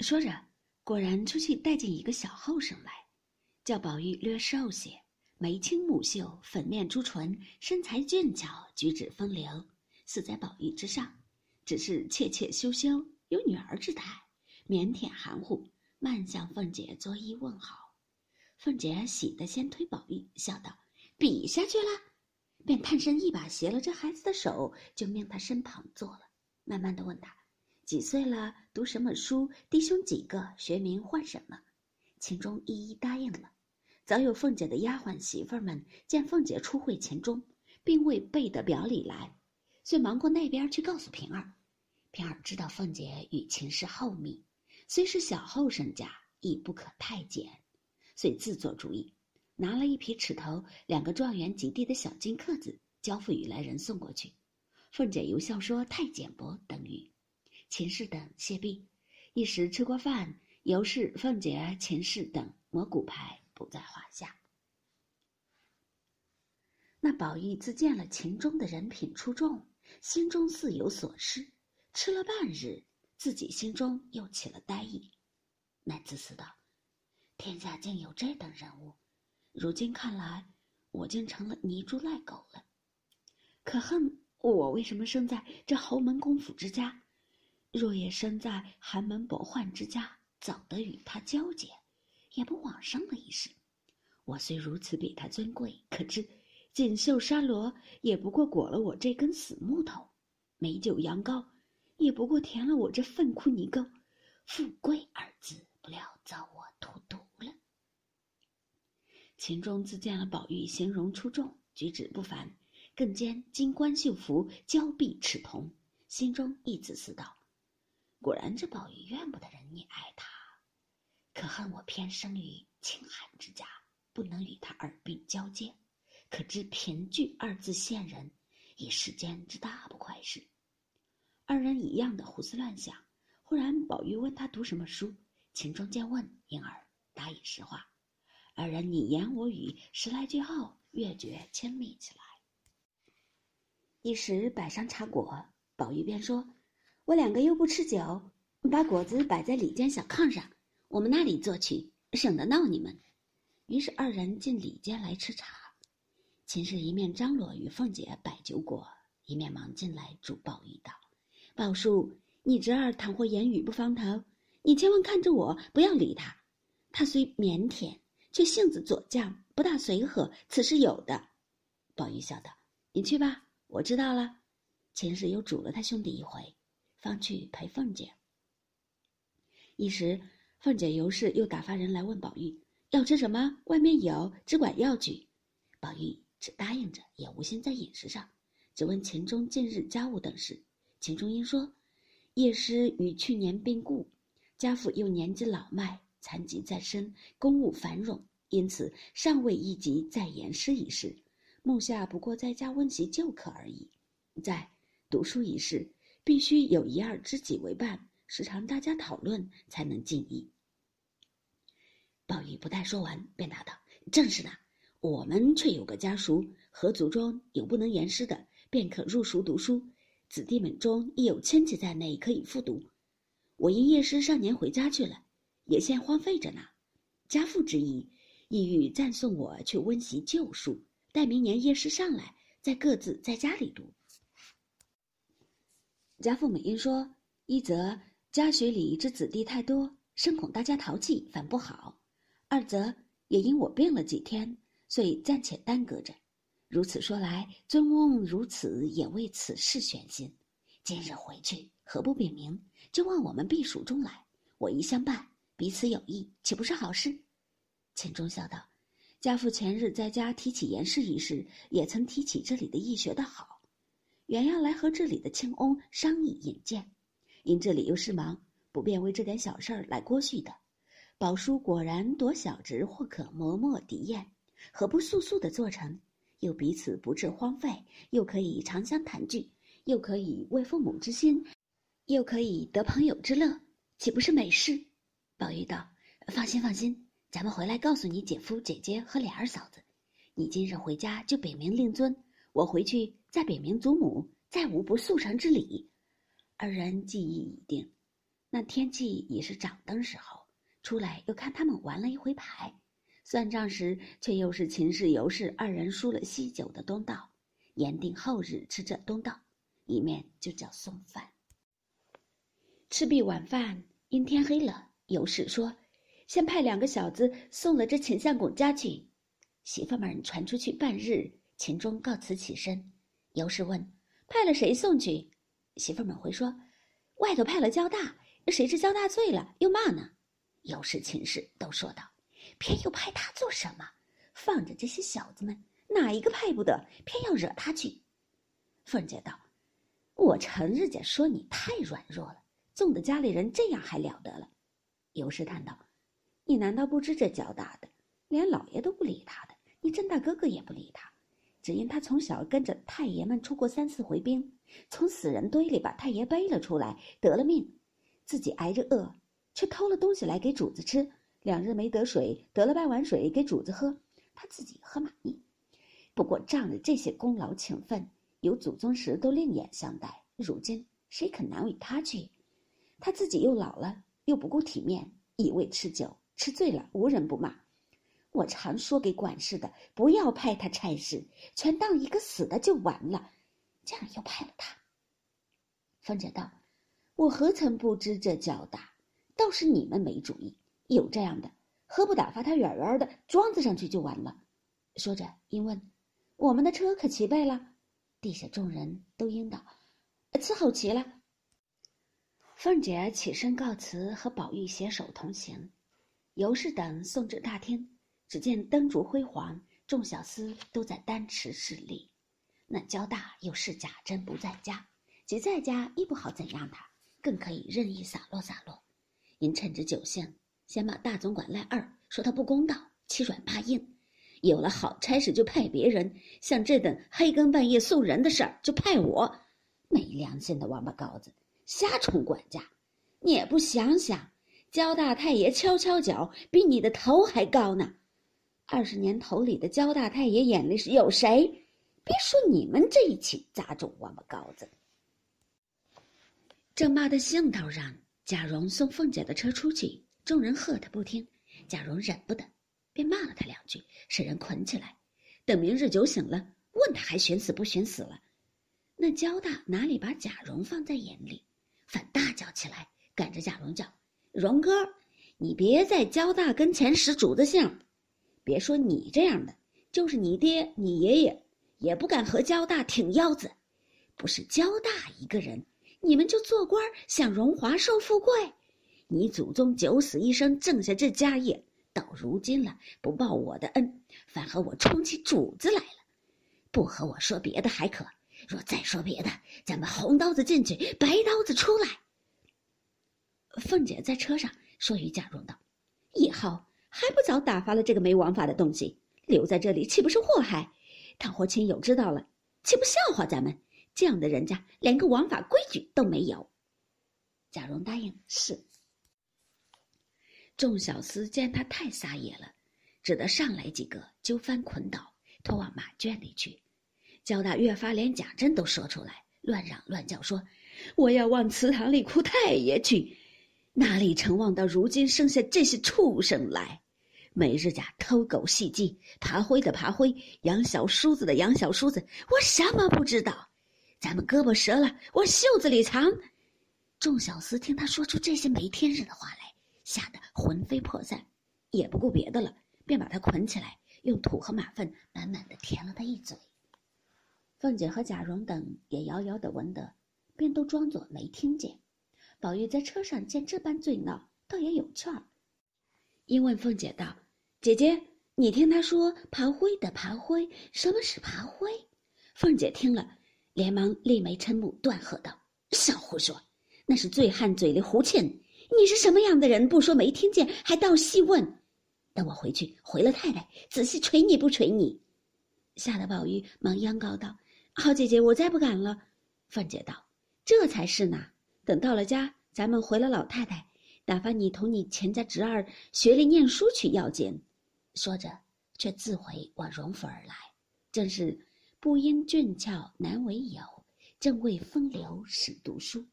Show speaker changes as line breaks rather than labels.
说着，果然出去带进一个小后生来，叫宝玉略瘦些，眉清目秀，粉面朱唇，身材俊俏，举止风流，似在宝玉之上，只是怯怯羞羞，有女儿之态，腼腆含糊，慢向凤姐作揖问好。凤姐喜得先推宝玉，笑道：“比下去了。”便探身一把携了这孩子的手，就命他身旁坐了，慢慢的问他。几岁了？读什么书？弟兄几个？学名唤什么？秦钟一一答应了。早有凤姐的丫鬟媳妇们见凤姐初会秦钟，并未备得表里来，遂忙过那边去告诉平儿。平儿知道凤姐与秦氏厚密，虽是小后生家，亦不可太简，遂自作主意，拿了一匹尺头、两个状元及第的小金刻子，交付与来人送过去。凤姐由笑说太简薄等于。秦氏等谢毕，一时吃过饭，尤氏、凤姐、秦氏等摸骨牌不在话下。那宝玉自见了秦钟的人品出众，心中似有所失。吃了半日，自己心中又起了呆意，乃自思道：“天下竟有这等人物，如今看来，我竟成了泥猪赖狗了。可恨我为什么生在这侯门公府之家？”若也生在寒门薄宦之家，早得与他交结，也不枉生了一世。我虽如此比他尊贵，可知锦绣山罗也不过裹了我这根死木头，美酒羊羔也不过填了我这粪窟泥沟。富贵二字，不料遭我荼毒了。秦钟自见了宝玉形容出众，举止不凡，更兼金冠绣服，娇臂赤瞳，心中一自思道。果然，这宝玉怨不得人溺爱他，可恨我偏生于清寒之家，不能与他耳鬓交接，可知贫窭二字陷人，以世间之大不快事。二人一样的胡思乱想。忽然，宝玉问他读什么书，秦钟见问，因而答以实话。二人你言我语，十来句后，越觉亲密起来。一时摆上茶果，宝玉便说。我两个又不吃酒，把果子摆在里间小炕上，我们那里坐去，省得闹你们。于是二人进里间来吃茶。秦氏一面张罗与凤姐摆酒果，一面忙进来嘱宝玉道：“宝叔，你侄儿倘或言语不方头，你千万看着我，不要理他。他虽腼腆，却性子左犟，不大随和，此是有的。”宝玉笑道：“你去吧，我知道了。”秦氏又嘱了他兄弟一回。方去陪凤姐。一时，凤姐尤氏又打发人来问宝玉要吃什么，外面有，只管要去。宝玉只答应着，也无心在饮食上，只问秦钟近日家务等事。秦钟因说：“叶师与去年病故，家父又年纪老迈，残疾在身，公务繁冗，因此尚未一及再言师一事。目下不过在家温习旧课而已。在读书一事。”必须有一二知己为伴，时常大家讨论，才能尽意。宝玉不待说完，便答道：“正是的，我们却有个家塾，合族中有不能言师的，便可入塾读书；子弟们中亦有亲戚在内，可以复读。我因夜师上年回家去了，也现荒废着呢。家父之意，意欲暂送我去温习旧书，待明年夜师上来，再各自在家里读。”家父母因说：一则家学里之子弟太多，深恐大家淘气，反不好；二则也因我病了几天，所以暂且耽搁着。如此说来，尊翁如此也为此事悬心。今日回去，何不禀明，就往我们避暑中来？我一相伴，彼此有益，岂不是好事？钱钟笑道：“家父前日在家提起言事一事，也曾提起这里的易学的好。”原要来和这里的青翁商议引荐，因这里又是忙，不便为这点小事儿来过续的。宝叔果然夺小侄，或可磨墨抵砚，何不速速的做成？又彼此不致荒废，又可以长相谈聚，又可以为父母之心，又可以得朋友之乐，岂不是美事？宝玉道：“放心，放心，咱们回来告诉你姐夫、姐姐和莲儿嫂子。你今日回家就禀明令尊。”我回去再禀明祖母，再无不速成之理。二人记忆已定，那天气已是掌灯时候，出来又看他们玩了一回牌，算账时却又是秦氏、尤氏二人输了喜酒的东道，言定后日吃这东道，一面就叫送饭。吃毕晚饭，因天黑了，尤氏说：“先派两个小子送了这秦相公家去。”媳妇们传出去半日，秦钟告辞起身。尤氏问：“派了谁送去？”媳妇们回说：“外头派了焦大。”谁知焦大醉了，又骂呢。尤氏、秦氏都说道：“偏又派他做什么？放着这些小子们，哪一个派不得？偏要惹他去。”凤姐道：“我成日家说你太软弱了，纵的家里人这样还了得了。”尤氏叹道：“你难道不知这焦大的，连老爷都不理他的，你甄大哥哥也不理他，只因他从小跟着太爷们出过三四回兵，从死人堆里把太爷背了出来，得了命。”自己挨着饿，却偷了东西来给主子吃。两日没得水，得了半碗水给主子喝，他自己喝满意。不过仗着这些功劳情分，有祖宗时都另眼相待。如今谁肯难为他去？他自己又老了，又不顾体面，一味吃酒，吃醉了无人不骂。我常说给管事的，不要派他差事，全当一个死的就完了。这样又派了他。凤姐道。我何曾不知这交大？倒是你们没主意。有这样的，何不打发他远远的庄子上去就完了？说着，因问：“我们的车可齐备了？”地下众人都应道：“伺候齐了。”凤姐起身告辞，和宝玉携手同行。尤氏等送至大厅，只见灯烛辉煌，众小厮都在丹池侍立。那焦大又是贾珍不在家，即在家亦不好怎样他。更可以任意洒落洒落，因趁着酒兴，先把大总管赖二说他不公道，欺软怕硬。有了好差事就派别人，像这等黑更半夜送人的事儿就派我。没良心的王八羔子，瞎充管家！你也不想想，焦大太爷敲敲脚比你的头还高呢。二十年头里的焦大太爷眼里是有谁？别说你们这一起杂种王八羔子。正骂的兴头上，贾蓉送凤姐的车出去，众人喝他不听，贾蓉忍不得，便骂了他两句，使人捆起来，等明日酒醒了，问他还寻死不寻死了。那焦大哪里把贾蓉放在眼里，反大叫起来，赶着贾蓉叫：“蓉哥，你别在焦大跟前使主子相，别说你这样的，就是你爹你爷爷，也不敢和焦大挺腰子，不是焦大一个人。”你们就做官享荣华受富贵，你祖宗九死一生挣下这家业，到如今了不报我的恩，反和我冲起主子来了。不和我说别的还可，若再说别的，咱们红刀子进去，白刀子出来。凤姐在车上说与贾蓉道：“以后还不早打发了这个没王法的东西，留在这里岂不是祸害？倘或亲友知道了，岂不笑话咱们？”这样的人家连个王法规矩都没有。贾蓉答应是。众小厮见他太撒野了，只得上来几个揪翻捆倒，拖往马圈里去。焦大越发连贾珍都说出来，乱嚷乱叫说：“我要往祠堂里哭太爷去，哪里成望到如今生下这些畜生来？每日家偷狗戏鸡，爬灰的爬灰，养小叔子的养小叔子，我什么不知道？”咱们胳膊折了，往袖子里藏。众小厮听他说出这些没天日的话来，吓得魂飞魄散，也不顾别的了，便把他捆起来，用土和马粪满满的填了他一嘴。凤姐和贾蓉等也遥遥的闻得，便都装作没听见。宝玉在车上见这般醉闹，倒也有趣儿，因问凤姐道：“姐姐，你听他说爬灰的爬灰，什么是爬灰？”凤姐听了。连忙立眉嗔目，断喝道：“少胡说！那是醉汉嘴里胡沁。你是什么样的人？不说没听见，还倒细问。等我回去回了太太，仔细捶你不捶你。”吓得宝玉忙央告道：“好姐姐，我再不敢了。”凤姐道：“这才是呢。等到了家，咱们回了老太太，打发你同你钱家侄儿学里念书去要紧。”说着，却自回往荣府而来，正是。不因俊俏难为友，正为风流使读书。